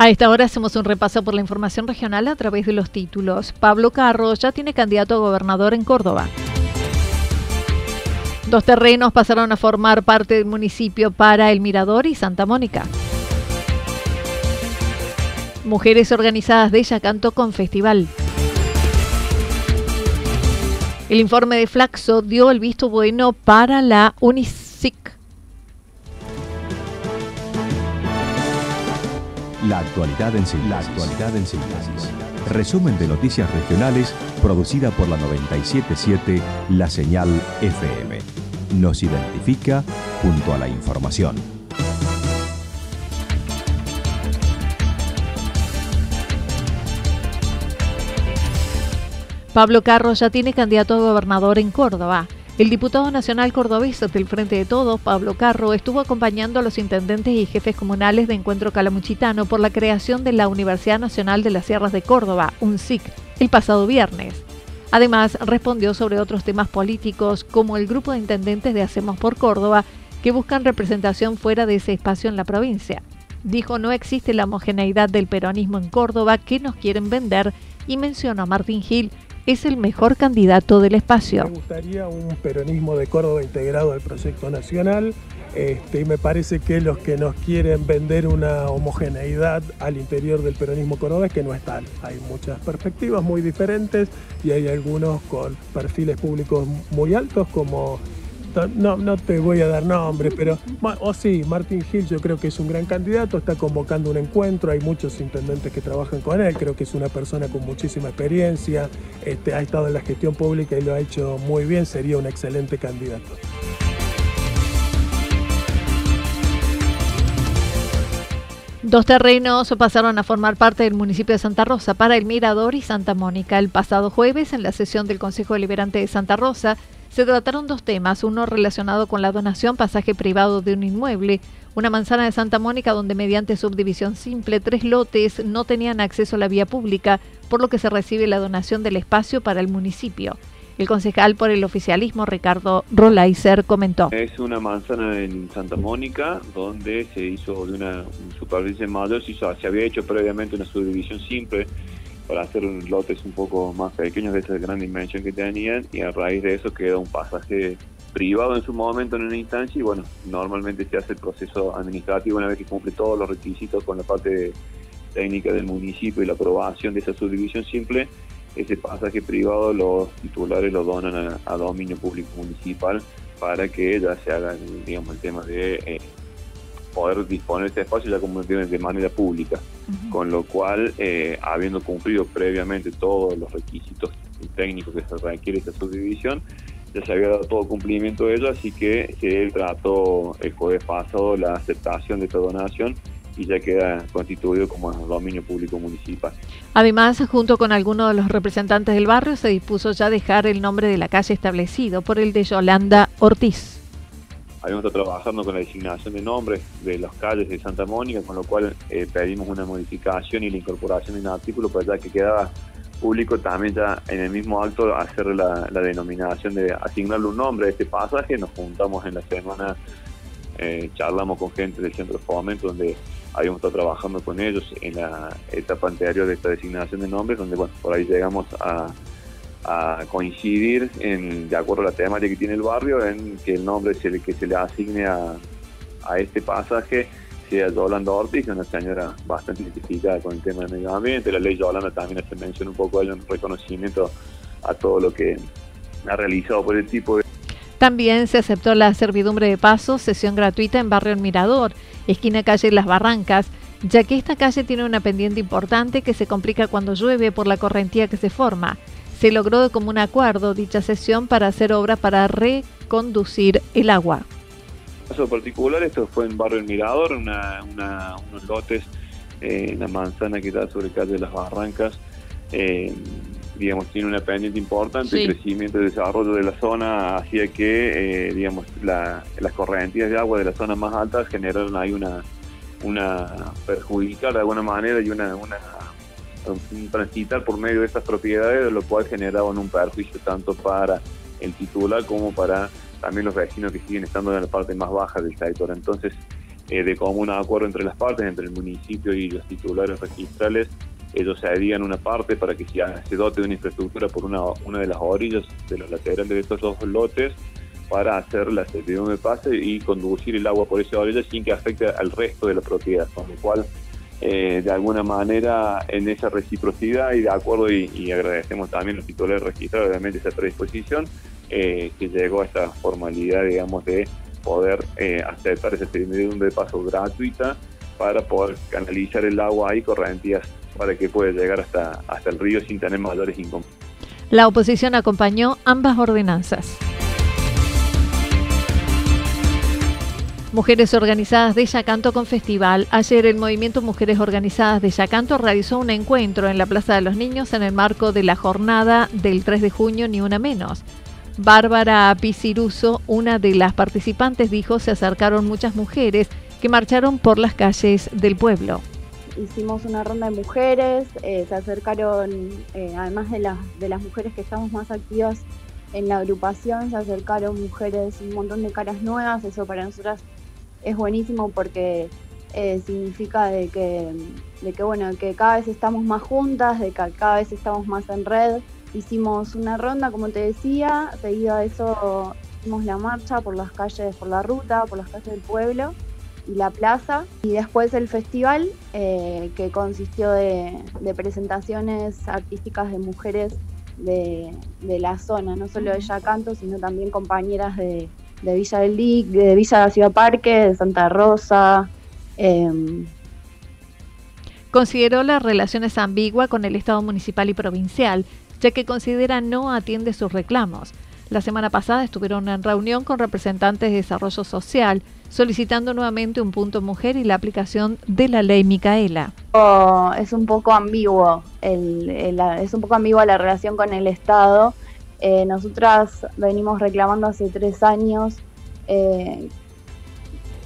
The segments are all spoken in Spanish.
A esta hora hacemos un repaso por la información regional a través de los títulos. Pablo Carro ya tiene candidato a gobernador en Córdoba. Dos terrenos pasaron a formar parte del municipio para El Mirador y Santa Mónica. Mujeres organizadas de Yacanto con festival. El informe de Flaxo dio el visto bueno para la UNICIC. La actualidad en síntesis. La actualidad en síntesis. Resumen de noticias regionales producida por la 977 La Señal FM. Nos identifica junto a la información. Pablo Carro ya tiene candidato a gobernador en Córdoba. El diputado nacional cordobés del Frente de Todos, Pablo Carro, estuvo acompañando a los intendentes y jefes comunales de Encuentro Calamuchitano por la creación de la Universidad Nacional de las Sierras de Córdoba, UNSIC, el pasado viernes. Además, respondió sobre otros temas políticos, como el grupo de intendentes de Hacemos por Córdoba, que buscan representación fuera de ese espacio en la provincia. Dijo no existe la homogeneidad del peronismo en Córdoba que nos quieren vender y mencionó a Martín Gil, es el mejor candidato del espacio. Me gustaría un peronismo de Córdoba integrado al proyecto nacional este, y me parece que los que nos quieren vender una homogeneidad al interior del peronismo cordobés que no es tal. Hay muchas perspectivas muy diferentes y hay algunos con perfiles públicos muy altos como no, no te voy a dar nombre, pero, o sí, Martín Gil yo creo que es un gran candidato, está convocando un encuentro, hay muchos intendentes que trabajan con él, creo que es una persona con muchísima experiencia, este, ha estado en la gestión pública y lo ha hecho muy bien, sería un excelente candidato. Dos terrenos pasaron a formar parte del municipio de Santa Rosa para el Mirador y Santa Mónica. El pasado jueves, en la sesión del Consejo Deliberante de Santa Rosa, se trataron dos temas, uno relacionado con la donación pasaje privado de un inmueble, una manzana de Santa Mónica donde mediante subdivisión simple tres lotes no tenían acceso a la vía pública, por lo que se recibe la donación del espacio para el municipio. El concejal por el oficialismo, Ricardo Rolaiser, comentó. Es una manzana en Santa Mónica, donde se hizo de una superficie mayor, se, se había hecho previamente una subdivisión simple para hacer lotes un poco más pequeños de esa gran dimensión que tenían y a raíz de eso queda un pasaje privado en su momento en una instancia y bueno, normalmente se hace el proceso administrativo una vez que cumple todos los requisitos con la parte técnica del municipio y la aprobación de esa subdivisión simple, ese pasaje privado los titulares lo donan a, dominio público municipal para que ya se haga digamos, el tema de eh, poder disponer de este espacio ya como de manera pública, con lo cual, eh, habiendo cumplido previamente todos los requisitos técnicos que se requiere esta subdivisión, ya se había dado todo cumplimiento de ello, así que se trató el jueves pasado la aceptación de esta donación y ya queda constituido como dominio público municipal. Además, junto con algunos de los representantes del barrio, se dispuso ya dejar el nombre de la calle establecido por el de Yolanda Ortiz habíamos estado trabajando con la designación de nombres de las calles de Santa Mónica, con lo cual eh, pedimos una modificación y la incorporación de un artículo para ya que quedaba público también ya en el mismo acto hacer la, denominación de asignarle un nombre a este pasaje. Nos juntamos en la semana, eh, charlamos con gente del centro de fomento donde habíamos estado trabajando con ellos en la etapa anterior de esta designación de nombres, donde bueno, por ahí llegamos a a coincidir en, de acuerdo a la temática que tiene el barrio en que el nombre se le, que se le asigne a, a este pasaje sea Yolanda Ortiz, una señora bastante identificada con el tema del medio ambiente. La ley Yolanda también se menciona un poco hay un reconocimiento a todo lo que ha realizado por el tipo de... También se aceptó la servidumbre de paso, sesión gratuita en Barrio El Mirador, esquina calle Las Barrancas, ya que esta calle tiene una pendiente importante que se complica cuando llueve por la correntía que se forma. Se logró de común acuerdo dicha sesión para hacer obra para reconducir el agua caso particular, esto fue en Barrio El Mirador, una, unos lotes eh, en la manzana que está sobre calle de las Barrancas. Eh, digamos, tiene una pendiente importante, el crecimiento y desarrollo de la zona hacía que, eh, digamos, las correntías de agua de las zonas más altas generaron ahí una, una perjudicar de alguna manera y una, una un transitar por medio de estas propiedades, lo cual generaban un perjuicio tanto para el titular como para también los vecinos que siguen estando en la parte más baja del sector. Entonces, eh, de común acuerdo entre las partes, entre el municipio y los titulares registrales, ellos cedían una parte para que se dote de una infraestructura por una, de las orillas de los laterales de estos dos lotes para hacer la servidumbre de pase y conducir el agua por esa orilla sin que afecte al resto de la propiedad, con lo cual eh, de alguna manera en esa reciprocidad y de acuerdo y, agradecemos también los titulares registrados obviamente esa predisposición eh, que llegó a esta formalidad, digamos, de poder eh, aceptar ese servidumbre de paso gratuita para poder canalizar el agua ahí correntías para que pueda llegar hasta, hasta el río sin tener mayores inconvenientes. La oposición acompañó ambas ordenanzas. Mujeres Organizadas de Yacanto con festival. Ayer el movimiento Mujeres Organizadas de Yacanto realizó un encuentro en la Plaza de los Niños en el marco de la jornada del 3 de junio Ni Una Menos. Bárbara Piciruso, una de las participantes, dijo se acercaron muchas mujeres que marcharon por las calles del pueblo. Hicimos una ronda de mujeres, eh, se acercaron, eh, además de, las de las mujeres que estamos más activas en la agrupación, se acercaron mujeres, un montón de caras nuevas, eso para nosotras es buenísimo porque eh, significa de que, de que, bueno, que cada vez estamos más juntas, de que cada vez estamos más en red Hicimos una ronda, como te decía, seguido a eso hicimos la marcha por las calles, por la ruta, por las calles del pueblo y la plaza. Y después el festival, eh, que consistió de, presentaciones artísticas de mujeres de, la zona, no solo de Yacanto, sino también compañeras de, Villa del Lic, de Villa de Ciudad Parque, de Santa Rosa. Em, Consideró las relaciones ambiguas con el Estado municipal y provincial, ya que considera no atiende sus reclamos. La semana pasada estuvieron en reunión con representantes de desarrollo social, solicitando nuevamente un punto mujer y la aplicación de la ley Micaela. Oh, es un poco ambiguo, es un poco ambigua la relación con el Estado. Eh, nosotras venimos reclamando hace tres años eh,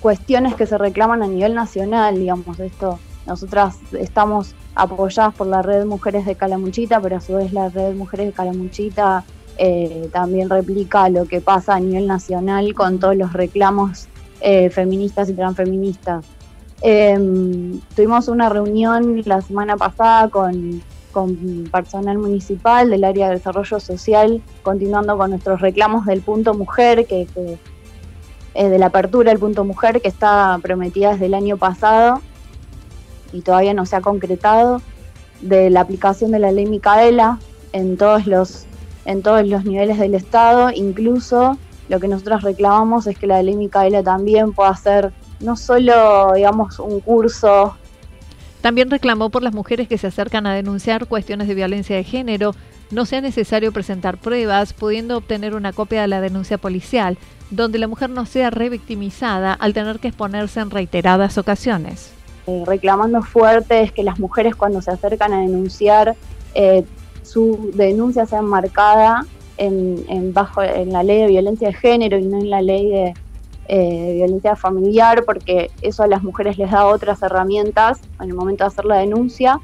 cuestiones que se reclaman a nivel nacional, digamos, esto. Nosotras estamos apoyadas por la red Mujeres de Calamuchita, pero a su vez la red Mujeres de Calamuchita eh, también replica lo que pasa a nivel nacional con todos los reclamos feministas y transfeministas. Em, tuvimos una reunión la semana pasada con, personal municipal del área de desarrollo social, continuando con nuestros reclamos del punto mujer, que, eh, de la apertura del punto mujer, que está prometida desde el año pasado y todavía no se ha concretado, de la aplicación de la ley Micaela en todos los, en todos los niveles del Estado, incluso lo que nosotros reclamamos es que la ley Micaela también pueda ser no solo, digamos, un curso. También reclamó por las mujeres que se acercan a denunciar cuestiones de violencia de género, no sea necesario presentar pruebas, pudiendo obtener una copia de la denuncia policial, donde la mujer no sea revictimizada al tener que exponerse en reiteradas ocasiones. Eh, reclamando fuerte es que las mujeres cuando se acercan a denunciar, eh, su denuncia sea marcada en, bajo, en la ley de violencia de género y no en la ley de, eh, violencia familiar, porque eso a las mujeres les da otras herramientas en el momento de hacer la denuncia.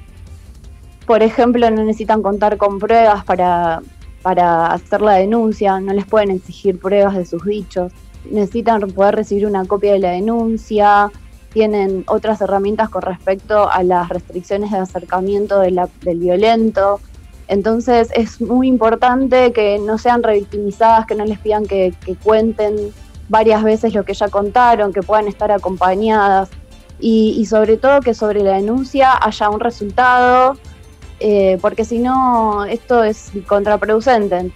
Por ejemplo, no necesitan contar con pruebas para, para hacer la denuncia, no les pueden exigir pruebas de sus dichos, necesitan poder recibir una copia de la denuncia, tienen otras herramientas con respecto a las restricciones de acercamiento del violento. Entonces es muy importante que no sean revictimizadas, que no les pidan que, cuenten varias veces lo que ya contaron, que puedan estar acompañadas. y, sobre todo que sobre la denuncia haya un resultado, eh, porque si no, esto es contraproducente.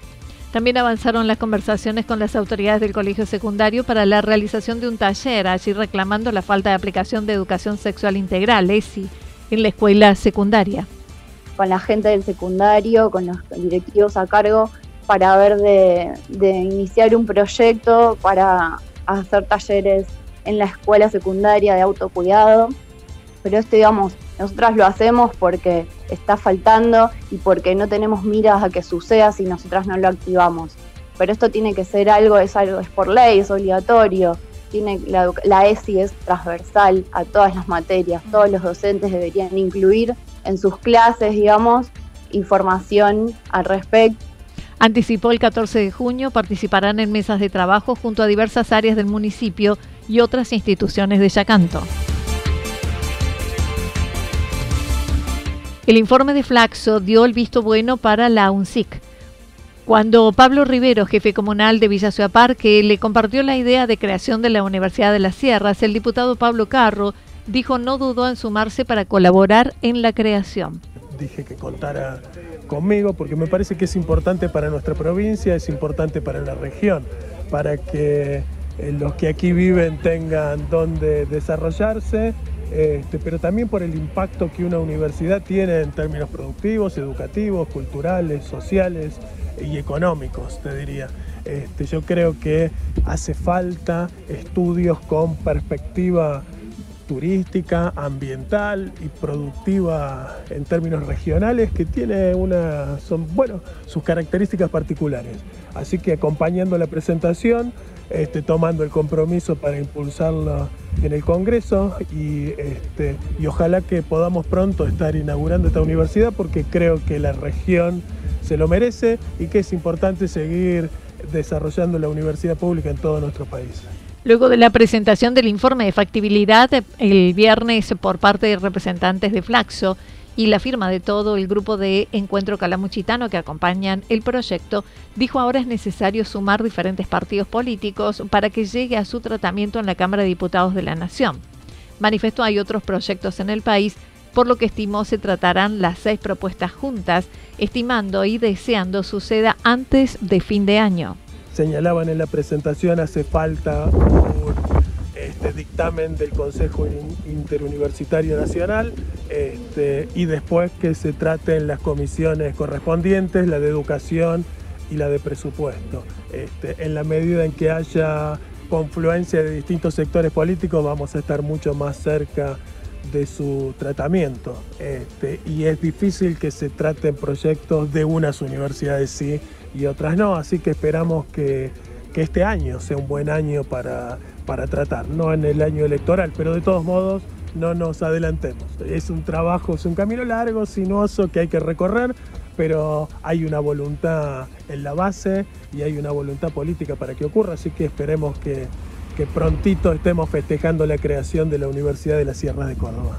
También avanzaron las conversaciones con las autoridades del colegio secundario para la realización de un taller, allí reclamando la falta de aplicación de educación sexual integral, ESI, en la escuela secundaria. Con la gente del secundario, con los directivos a cargo, para ver de, de iniciar un proyecto para hacer talleres en la escuela secundaria de autocuidado. Pero esto, digamos, nosotras lo hacemos porque está faltando y porque no tenemos miras a que suceda si nosotras no lo activamos. Pero esto tiene que ser algo, es algo, es por ley, es obligatorio. Tiene, la, la ESI es transversal a todas las materias. Todos los docentes deberían incluir en sus clases, digamos, información al respecto Anticipó el 14 de junio, participarán en mesas de trabajo junto a diversas áreas del municipio y otras instituciones de Yacanto. El informe de Flaxo dio el visto bueno para la UNSIC. Cuando Pablo Rivero, jefe comunal de Villa Ciudad Parque, le compartió la idea de creación de la Universidad de las Sierras, el diputado Pablo Carro dijo no dudó en sumarse para colaborar en la creación. Dije que contara conmigo porque me parece que es importante para nuestra provincia, es importante para la región, para que eh, los que aquí viven tengan donde desarrollarse este, pero también por el impacto que una universidad tiene en términos productivos, educativos, culturales, sociales y económicos, te diría. Este, yo creo que hace falta estudios con perspectiva turística, ambiental y productiva en términos regionales que tiene una, son, bueno, sus características particulares. Así que acompañando la presentación, este, tomando el compromiso para impulsarlo en el Congreso y, este, y ojalá que podamos pronto estar inaugurando esta universidad porque creo que la región se lo merece y que es importante seguir desarrollando la universidad pública en todo nuestro país. Luego de la presentación del informe de factibilidad el viernes por parte de representantes de Flaxo, y la firma de todo el grupo de Encuentro Calamuchitano que acompañan el proyecto, dijo ahora es necesario sumar diferentes partidos políticos para que llegue a su tratamiento en la Cámara de Diputados de la Nación. Manifestó hay otros proyectos en el país, por lo que estimó se tratarán las seis propuestas juntas, estimando y deseando suceda antes de fin de año. Señalaban en la presentación hace falta este dictamen del Consejo Interuniversitario Nacional este, y después que se traten las comisiones correspondientes, la de educación y la de presupuesto. Este, en la medida en que haya confluencia de distintos sectores políticos vamos a estar mucho más cerca de su tratamiento y es difícil que se traten proyectos de unas universidades sí y otras no, así que esperamos que, que este año sea un buen año para para tratar, no en el año electoral, pero de todos modos no nos adelantemos. Es un trabajo, es un camino largo, sinuoso que hay que recorrer, pero hay una voluntad en la base y hay una voluntad política para que ocurra, así que esperemos que, que prontito estemos festejando la creación de la Universidad de las Sierras de Córdoba.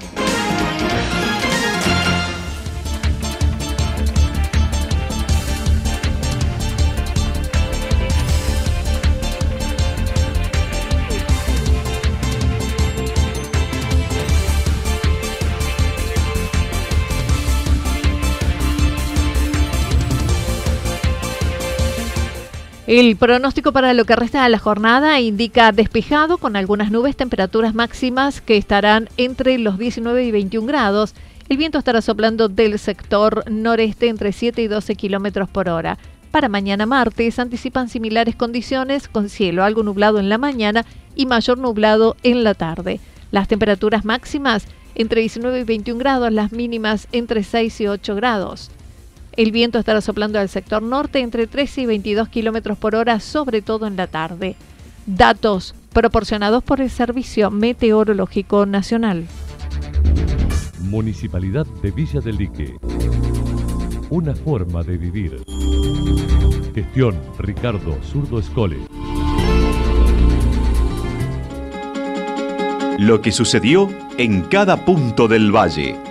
El pronóstico para lo que resta de la jornada indica despejado con algunas nubes, temperaturas máximas que estarán entre los 19 y 21 grados. El viento estará soplando del sector noreste entre 7 y 12 kilómetros por hora. Para mañana martes anticipan similares condiciones con cielo algo nublado en la mañana y mayor nublado en la tarde. Las temperaturas máximas entre 19 y 21 grados, las mínimas entre 6 y 8 grados. El viento estará soplando al sector norte entre 13 y 22 kilómetros por hora, sobre todo en la tarde. Datos proporcionados por el Servicio Meteorológico Nacional. Municipalidad de Villa del Lique. una forma de vivir. Gestión Ricardo Zurdo Escole. Lo que sucedió en cada punto del valle.